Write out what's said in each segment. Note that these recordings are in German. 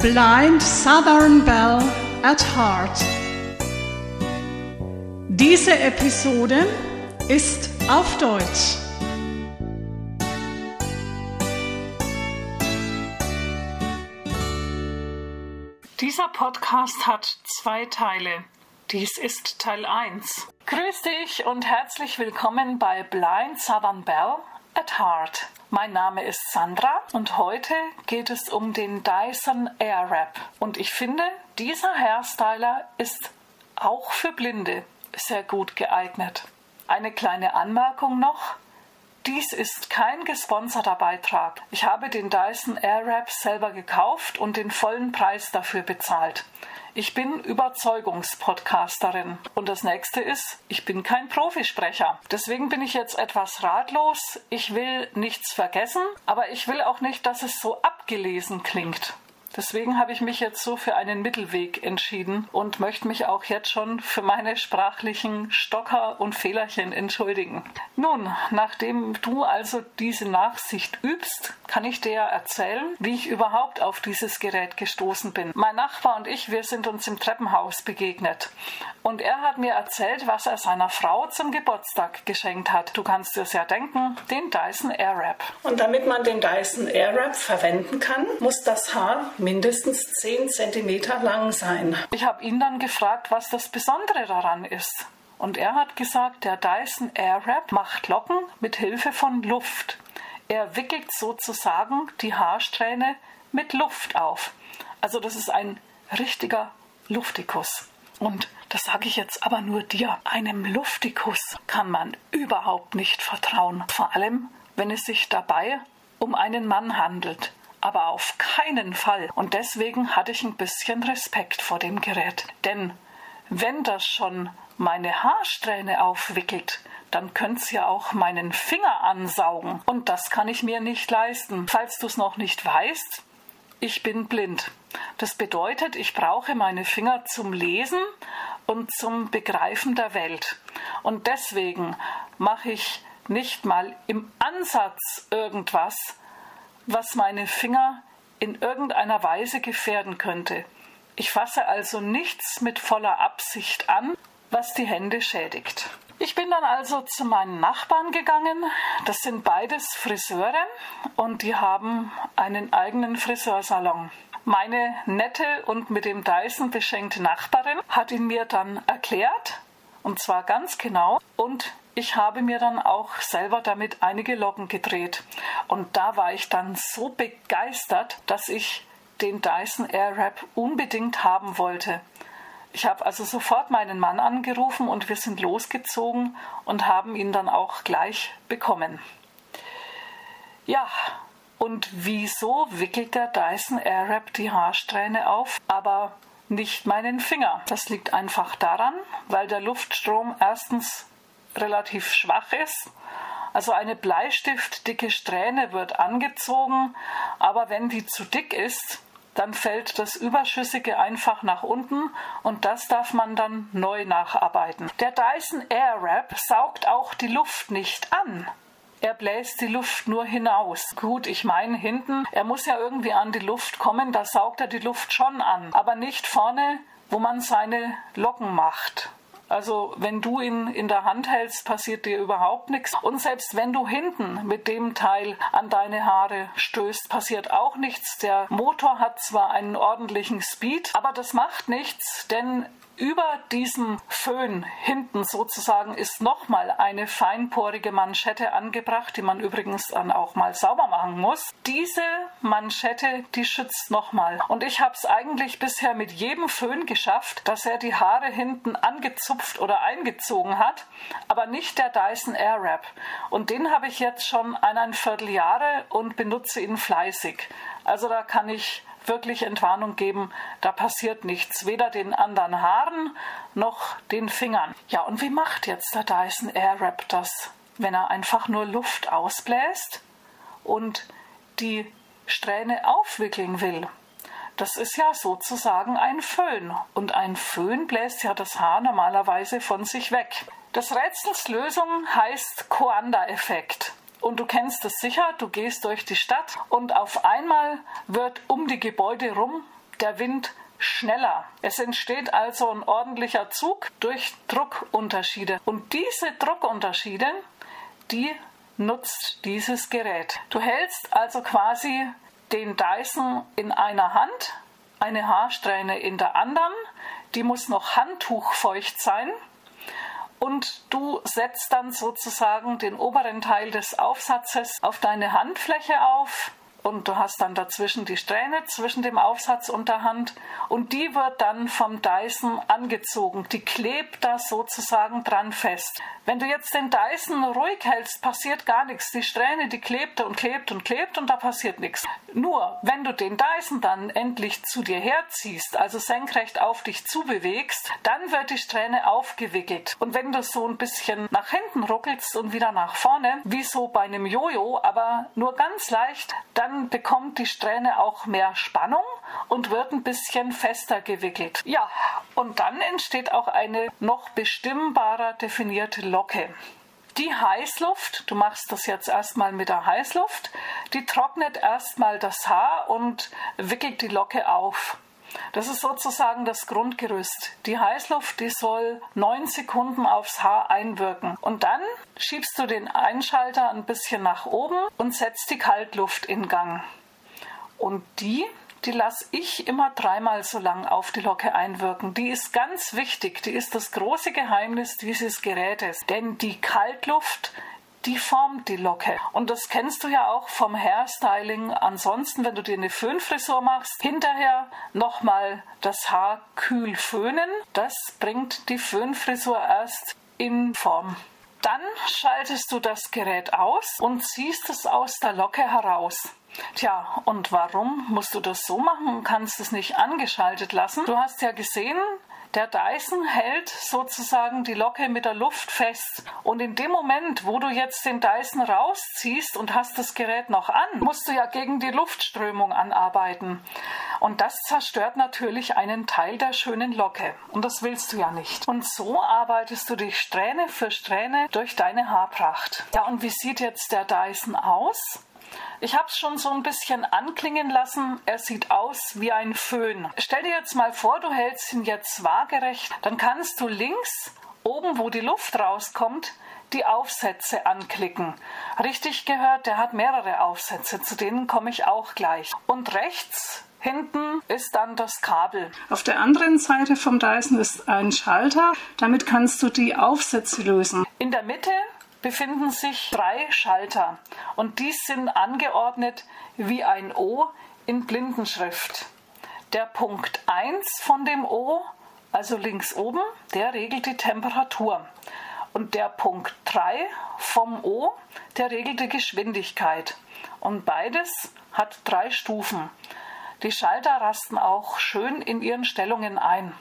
Blind Southern Belle at Heart. Diese Episode ist auf Deutsch. Dieser Podcast hat zwei Teile. Dies ist Teil 1. Grüß dich und herzlich willkommen bei Blind Southern Belle at Heart. Mein Name ist Sandra und heute geht es um den Dyson Airwrap. Und ich finde, dieser Hairstyler ist auch für Blinde sehr gut geeignet. Eine kleine Anmerkung noch. Dies ist kein gesponserter Beitrag. Ich habe den Dyson Airwrap selber gekauft und den vollen Preis dafür bezahlt. Ich bin Überzeugungspodcasterin. Und das nächste ist, ich bin kein Profisprecher. Deswegen bin ich jetzt etwas ratlos. Ich will nichts vergessen, aber ich will auch nicht, dass es so abgelesen klingt. Deswegen habe ich mich jetzt so für einen Mittelweg entschieden und möchte mich auch jetzt schon für meine sprachlichen Stocker und Fehlerchen entschuldigen. Nun, nachdem du also diese Nachsicht übst, kann ich dir erzählen, wie ich überhaupt auf dieses Gerät gestoßen bin. Mein Nachbar und ich, wir sind uns im Treppenhaus begegnet und er hat mir erzählt, was er seiner Frau zum Geburtstag geschenkt hat. Du kannst dir ja denken, den Dyson Airwrap. Und damit man den Dyson Airwrap verwenden kann, muss das Haar mindestens 10 cm lang sein. Ich habe ihn dann gefragt, was das Besondere daran ist. Und er hat gesagt, der Dyson Airwrap macht Locken mit Hilfe von Luft. Er wickelt sozusagen die Haarsträhne mit Luft auf. Also das ist ein richtiger Luftikus. Und das sage ich jetzt aber nur dir. Einem Luftikus kann man überhaupt nicht vertrauen. Vor allem, wenn es sich dabei um einen Mann handelt aber auf keinen Fall. Und deswegen hatte ich ein bisschen Respekt vor dem Gerät. Denn wenn das schon meine Haarsträhne aufwickelt, dann könnte es ja auch meinen Finger ansaugen. Und das kann ich mir nicht leisten. Falls du es noch nicht weißt, ich bin blind. Das bedeutet, ich brauche meine Finger zum Lesen und zum Begreifen der Welt. Und deswegen mache ich nicht mal im Ansatz irgendwas, was meine Finger in irgendeiner Weise gefährden könnte. Ich fasse also nichts mit voller Absicht an, was die Hände schädigt. Ich bin dann also zu meinen Nachbarn gegangen. Das sind beides Friseure und die haben einen eigenen Friseursalon. Meine nette und mit dem Dyson beschenkte Nachbarin hat ihn mir dann erklärt, und zwar ganz genau, und ich habe mir dann auch selber damit einige Locken gedreht. Und da war ich dann so begeistert, dass ich den Dyson Airwrap unbedingt haben wollte. Ich habe also sofort meinen Mann angerufen und wir sind losgezogen und haben ihn dann auch gleich bekommen. Ja, und wieso wickelt der Dyson Airwrap die Haarsträhne auf, aber nicht meinen Finger? Das liegt einfach daran, weil der Luftstrom erstens relativ schwach ist. Also eine bleistiftdicke Strähne wird angezogen, aber wenn die zu dick ist, dann fällt das Überschüssige einfach nach unten und das darf man dann neu nacharbeiten. Der Dyson Airwrap saugt auch die Luft nicht an. Er bläst die Luft nur hinaus. Gut, ich meine hinten, er muss ja irgendwie an die Luft kommen, da saugt er die Luft schon an, aber nicht vorne, wo man seine Locken macht. Also wenn du ihn in der Hand hältst, passiert dir überhaupt nichts. Und selbst wenn du hinten mit dem Teil an deine Haare stößt, passiert auch nichts. Der Motor hat zwar einen ordentlichen Speed, aber das macht nichts, denn über diesem Föhn hinten sozusagen ist nochmal eine feinporige Manschette angebracht, die man übrigens dann auch mal sauber machen muss. Diese Manschette, die schützt nochmal. Und ich habe es eigentlich bisher mit jedem Föhn geschafft, dass er die Haare hinten angezupft oder eingezogen hat, aber nicht der Dyson Airwrap. Und den habe ich jetzt schon eineinviertel Jahre und benutze ihn fleißig. Also da kann ich wirklich Entwarnung geben, da passiert nichts, weder den anderen Haaren noch den Fingern. Ja, und wie macht jetzt der Dyson Airwrap das, wenn er einfach nur Luft ausbläst und die Strähne aufwickeln will? Das ist ja sozusagen ein Föhn und ein Föhn bläst ja das Haar normalerweise von sich weg. Das Rätsels Lösung heißt Coanda-Effekt. Und du kennst es sicher, du gehst durch die Stadt und auf einmal wird um die Gebäude rum der Wind schneller. Es entsteht also ein ordentlicher Zug durch Druckunterschiede. Und diese Druckunterschiede, die nutzt dieses Gerät. Du hältst also quasi den Dyson in einer Hand, eine Haarsträhne in der anderen, die muss noch handtuchfeucht sein und du setzt dann sozusagen den oberen Teil des Aufsatzes auf deine Handfläche auf und du hast dann dazwischen die Strähne zwischen dem Aufsatz und der Hand und die wird dann vom Dyson angezogen. Die klebt da sozusagen dran fest. Wenn du jetzt den Dyson ruhig hältst, passiert gar nichts. Die Strähne, die klebt und klebt und klebt und da passiert nichts. Nur, wenn du den Dyson dann endlich zu dir herziehst, also senkrecht auf dich zubewegst, dann wird die Strähne aufgewickelt. Und wenn du so ein bisschen nach hinten ruckelst und wieder nach vorne, wie so bei einem Jojo, aber nur ganz leicht, dann dann bekommt die Strähne auch mehr Spannung und wird ein bisschen fester gewickelt. Ja, und dann entsteht auch eine noch bestimmbarer definierte Locke. Die Heißluft, du machst das jetzt erstmal mit der Heißluft, die trocknet erstmal das Haar und wickelt die Locke auf. Das ist sozusagen das Grundgerüst. Die Heißluft, die soll neun Sekunden aufs Haar einwirken. Und dann schiebst du den Einschalter ein bisschen nach oben und setzt die Kaltluft in Gang. Und die, die lasse ich immer dreimal so lang auf die Locke einwirken. Die ist ganz wichtig. Die ist das große Geheimnis dieses Gerätes. Denn die Kaltluft die formt die Locke. Und das kennst du ja auch vom Hairstyling. Ansonsten, wenn du dir eine Föhnfrisur machst, hinterher nochmal das Haar kühl föhnen. Das bringt die Föhnfrisur erst in Form. Dann schaltest du das Gerät aus und ziehst es aus der Locke heraus. Tja, und warum musst du das so machen und kannst es nicht angeschaltet lassen? Du hast ja gesehen, der Dyson hält sozusagen die Locke mit der Luft fest. Und in dem Moment, wo du jetzt den Dyson rausziehst und hast das Gerät noch an, musst du ja gegen die Luftströmung anarbeiten. Und das zerstört natürlich einen Teil der schönen Locke. Und das willst du ja nicht. Und so arbeitest du dich Strähne für Strähne durch deine Haarpracht. Ja, und wie sieht jetzt der Dyson aus? Ich habe es schon so ein bisschen anklingen lassen. Er sieht aus wie ein Föhn. Stell dir jetzt mal vor, du hältst ihn jetzt waagerecht. Dann kannst du links, oben wo die Luft rauskommt, die Aufsätze anklicken. Richtig gehört, der hat mehrere Aufsätze, zu denen komme ich auch gleich. Und rechts Hinten ist dann das Kabel. Auf der anderen Seite vom Dyson ist ein Schalter. Damit kannst du die Aufsätze lösen. In der Mitte befinden sich drei Schalter und die sind angeordnet wie ein O in Blindenschrift. Der Punkt 1 von dem O, also links oben, der regelt die Temperatur. Und der Punkt 3 vom O, der regelt die Geschwindigkeit. Und beides hat drei Stufen. Die Schalter rasten auch schön in ihren Stellungen ein.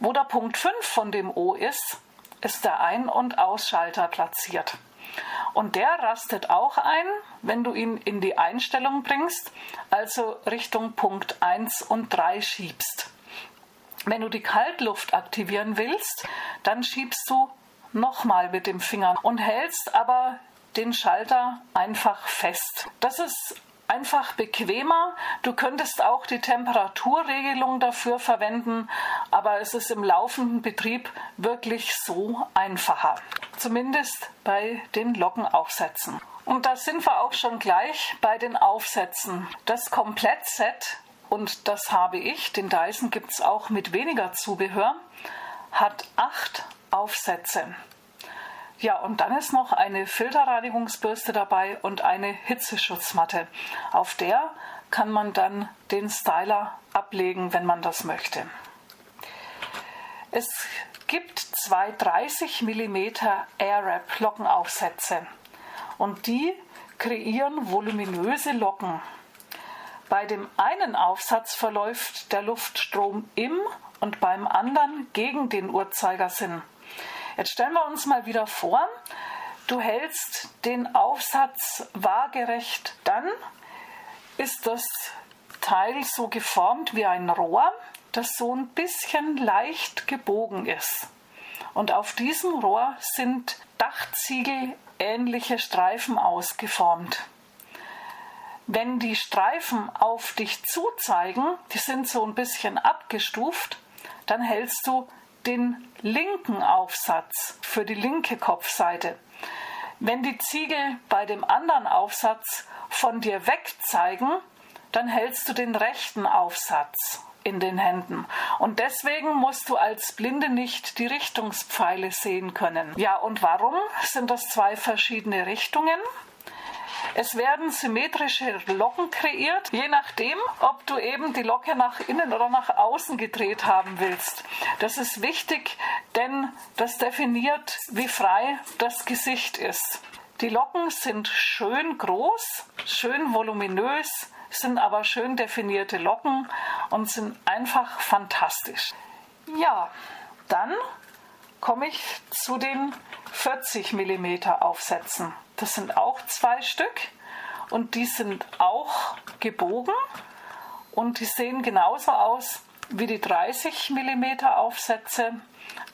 Wo der Punkt 5 von dem O ist, ist der Ein- und Ausschalter platziert. Und der rastet auch ein, wenn du ihn in die Einstellung bringst, also Richtung Punkt 1 und 3 schiebst. Wenn du die Kaltluft aktivieren willst, dann schiebst du nochmal mit dem Finger und hältst aber den Schalter einfach fest. Das ist einfach bequemer. Du könntest auch die Temperaturregelung dafür verwenden, aber es ist im laufenden Betrieb wirklich so einfacher. Zumindest bei den Lockenaufsätzen. Und da sind wir auch schon gleich bei den Aufsätzen. Das Komplettset, und das habe ich, den Dyson gibt es auch mit weniger Zubehör, hat acht Aufsätze. Ja, und dann ist noch eine Filterreinigungsbürste dabei und eine Hitzeschutzmatte. Auf der kann man dann den Styler ablegen, wenn man das möchte. Es gibt zwei 30 mm Airwrap Lockenaufsätze und die kreieren voluminöse Locken. Bei dem einen Aufsatz verläuft der Luftstrom im und beim anderen gegen den Uhrzeigersinn. Jetzt stellen wir uns mal wieder vor, du hältst den Aufsatz waagerecht, dann ist das Teil so geformt wie ein Rohr, das so ein bisschen leicht gebogen ist. Und auf diesem Rohr sind Dachziegel ähnliche Streifen ausgeformt. wenn die Streifen auf dich zuzeigen, die sind so ein bisschen abgestuft, dann hältst du den linken Aufsatz für die linke Kopfseite. Wenn die Ziegel bei dem anderen Aufsatz von dir weg zeigen, dann hältst du den rechten Aufsatz in den Händen. Und deswegen musst du als Blinde nicht die Richtungspfeile sehen können. Ja, und warum sind das zwei verschiedene Richtungen? Es werden symmetrische Locken kreiert, je nachdem, ob du eben die Locke nach innen oder nach außen gedreht haben willst. Das ist wichtig, denn das definiert, wie frei das Gesicht ist. Die Locken sind schön groß, schön voluminös, sind aber schön definierte Locken und sind einfach fantastisch. Ja, dann komme ich zu den 40 mm Aufsätzen. Das sind auch zwei Stück und die sind auch gebogen und die sehen genauso aus wie die 30 mm Aufsätze,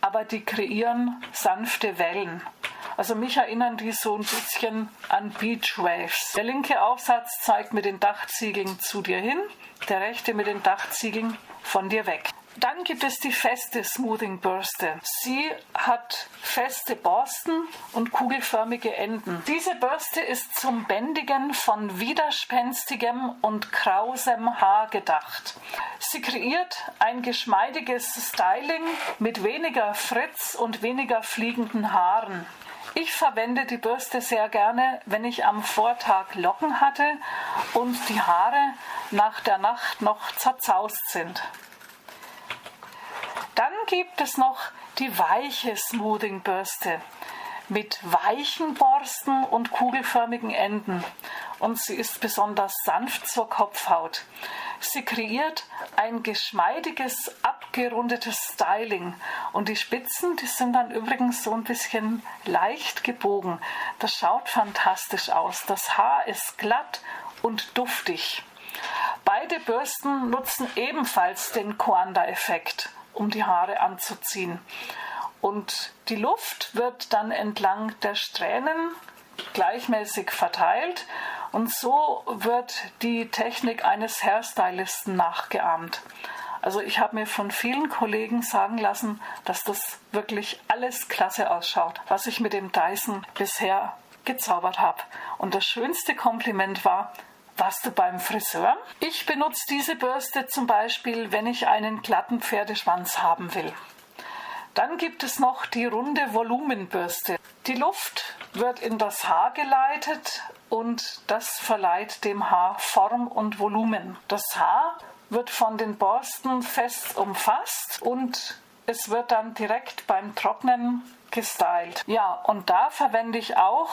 aber die kreieren sanfte Wellen. Also mich erinnern die so ein bisschen an Beach Waves. Der linke Aufsatz zeigt mit den Dachziegeln zu dir hin, der rechte mit den Dachziegeln von dir weg. Dann gibt es die feste Smoothing Bürste. Sie hat feste Borsten und kugelförmige Enden. Diese Bürste ist zum Bändigen von widerspenstigem und krausem Haar gedacht. Sie kreiert ein geschmeidiges Styling mit weniger Fritz und weniger fliegenden Haaren. Ich verwende die Bürste sehr gerne, wenn ich am Vortag Locken hatte und die Haare nach der Nacht noch zerzaust sind. Gibt es noch die weiche Smoothing-Bürste mit weichen Borsten und kugelförmigen Enden und sie ist besonders sanft zur Kopfhaut. Sie kreiert ein geschmeidiges, abgerundetes Styling und die Spitzen, die sind dann übrigens so ein bisschen leicht gebogen. Das schaut fantastisch aus. Das Haar ist glatt und duftig. Beide Bürsten nutzen ebenfalls den Coanda-Effekt, um die Haare anzuziehen. Und die Luft wird dann entlang der Strähnen gleichmäßig verteilt und so wird die Technik eines Hairstylisten nachgeahmt. Also ich habe mir von vielen Kollegen sagen lassen, dass das wirklich alles klasse ausschaut, was ich mit dem Dyson bisher gezaubert habe. Und das schönste Kompliment war, warst du beim Friseur? Ich benutze diese Bürste zum Beispiel, wenn ich einen glatten Pferdeschwanz haben will. Dann gibt es noch die runde Volumenbürste. Die Luft wird in das Haar geleitet und das verleiht dem Haar Form und Volumen. Das Haar wird von den Borsten fest umfasst und es wird dann direkt beim Trocknen gestylt. Ja, und da verwende ich auch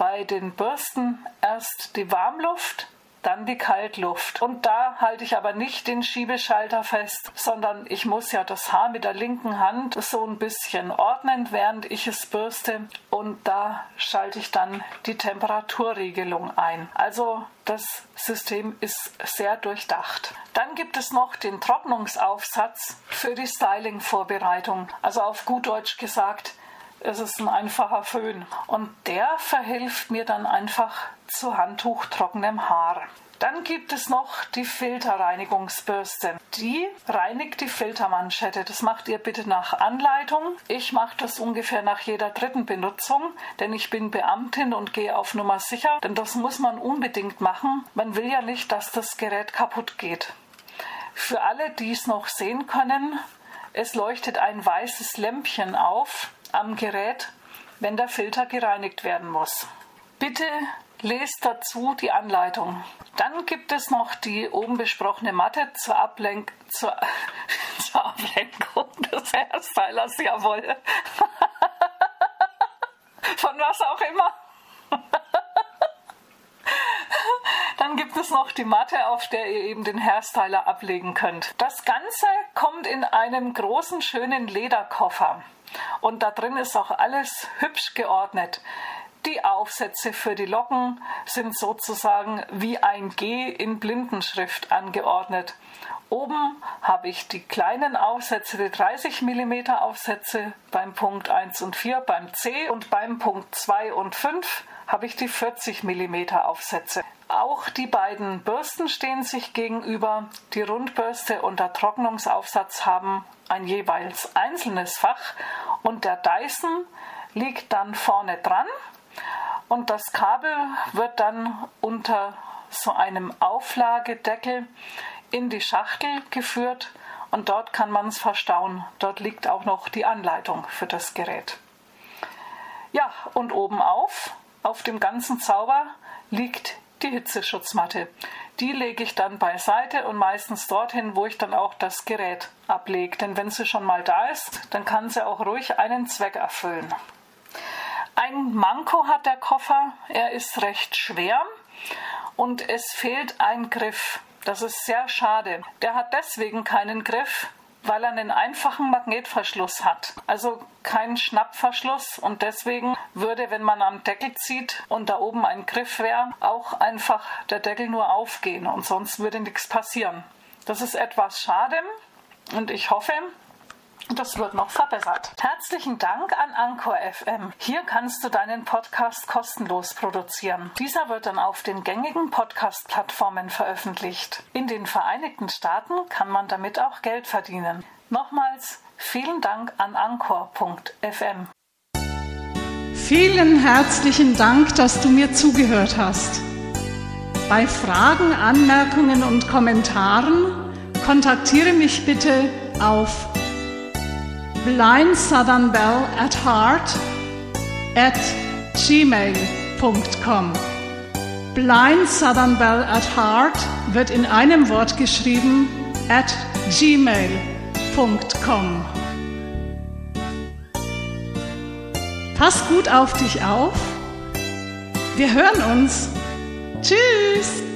bei den Bürsten erst die Warmluft, dann die Kaltluft. Und da halte ich aber nicht den Schiebeschalter fest, sondern ich muss ja das Haar mit der linken Hand so ein bisschen ordnen, während ich es bürste. Und da schalte ich dann die Temperaturregelung ein. Also das System ist sehr durchdacht. Dann gibt es noch den Trocknungsaufsatz für die Styling-Vorbereitung. Also auf gut Deutsch gesagt, es ist ein einfacher Föhn. Und der verhilft mir dann einfach zu handtuchtrockenem Haar. Dann gibt es noch die Filterreinigungsbürste. Die reinigt die Filtermanschette. Das macht ihr bitte nach Anleitung. Ich mache das ungefähr nach jeder dritten Benutzung, denn ich bin Beamtin und gehe auf Nummer sicher. Denn das muss man unbedingt machen. Man will ja nicht, dass das Gerät kaputt geht. Für alle, die es noch sehen können, es leuchtet ein weißes Lämpchen auf am Gerät, wenn der Filter gereinigt werden muss. Bitte lest dazu die Anleitung. Dann gibt es noch die oben besprochene Matte zur, Ablenk zur, zur Ablenkung des Hairstylers, jawohl. Von was auch immer. Dann gibt es noch die Matte, auf der ihr eben den Hairstyler ablegen könnt. Das Ganze kommt in einem großen, schönen Lederkoffer. Und da drin ist auch alles hübsch geordnet. Die Aufsätze für die Locken sind sozusagen wie ein G in Blindenschrift angeordnet. Oben habe ich die kleinen Aufsätze, die 30 mm Aufsätze beim Punkt 1 und 4, beim C und beim Punkt 2 und 5 habe ich die 40 mm Aufsätze. Auch die beiden Bürsten stehen sich gegenüber. Die Rundbürste und der Trocknungsaufsatz haben ein jeweils einzelnes Fach und der Dyson liegt dann vorne dran und das Kabel wird dann unter so einem Auflagedeckel in die Schachtel geführt und dort kann man es verstauen. Dort liegt auch noch die Anleitung für das Gerät. Ja, und oben auf, auf dem ganzen Zauber, liegt die Hitzeschutzmatte. Die lege ich dann beiseite und meistens dorthin, wo ich dann auch das Gerät ablege. Denn wenn sie schon mal da ist, dann kann sie auch ruhig einen Zweck erfüllen. Ein Manko hat der Koffer, er ist recht schwer und es fehlt ein Griff. Das ist sehr schade. Der hat deswegen keinen Griff, weil er einen einfachen Magnetverschluss hat. Also keinen Schnappverschluss und deswegen würde, wenn man am Deckel zieht und da oben ein Griff wäre, auch einfach der Deckel nur aufgehen und sonst würde nichts passieren. Das ist etwas schade und ich hoffe, das wird noch verbessert. Herzlichen Dank an Anchor FM. Hier kannst du deinen Podcast kostenlos produzieren. Dieser wird dann auf den gängigen Podcast-Plattformen veröffentlicht. In den Vereinigten Staaten kann man damit auch Geld verdienen. Nochmals vielen Dank an Anchor.fm. Vielen herzlichen Dank, dass du mir zugehört hast. Bei Fragen, Anmerkungen und Kommentaren kontaktiere mich bitte auf blind southern bell at heart at gmail.com. Blind Southern Bell at Heart wird in einem Wort geschrieben at gmail.com. Pass gut auf dich auf. Wir hören uns. Tschüss.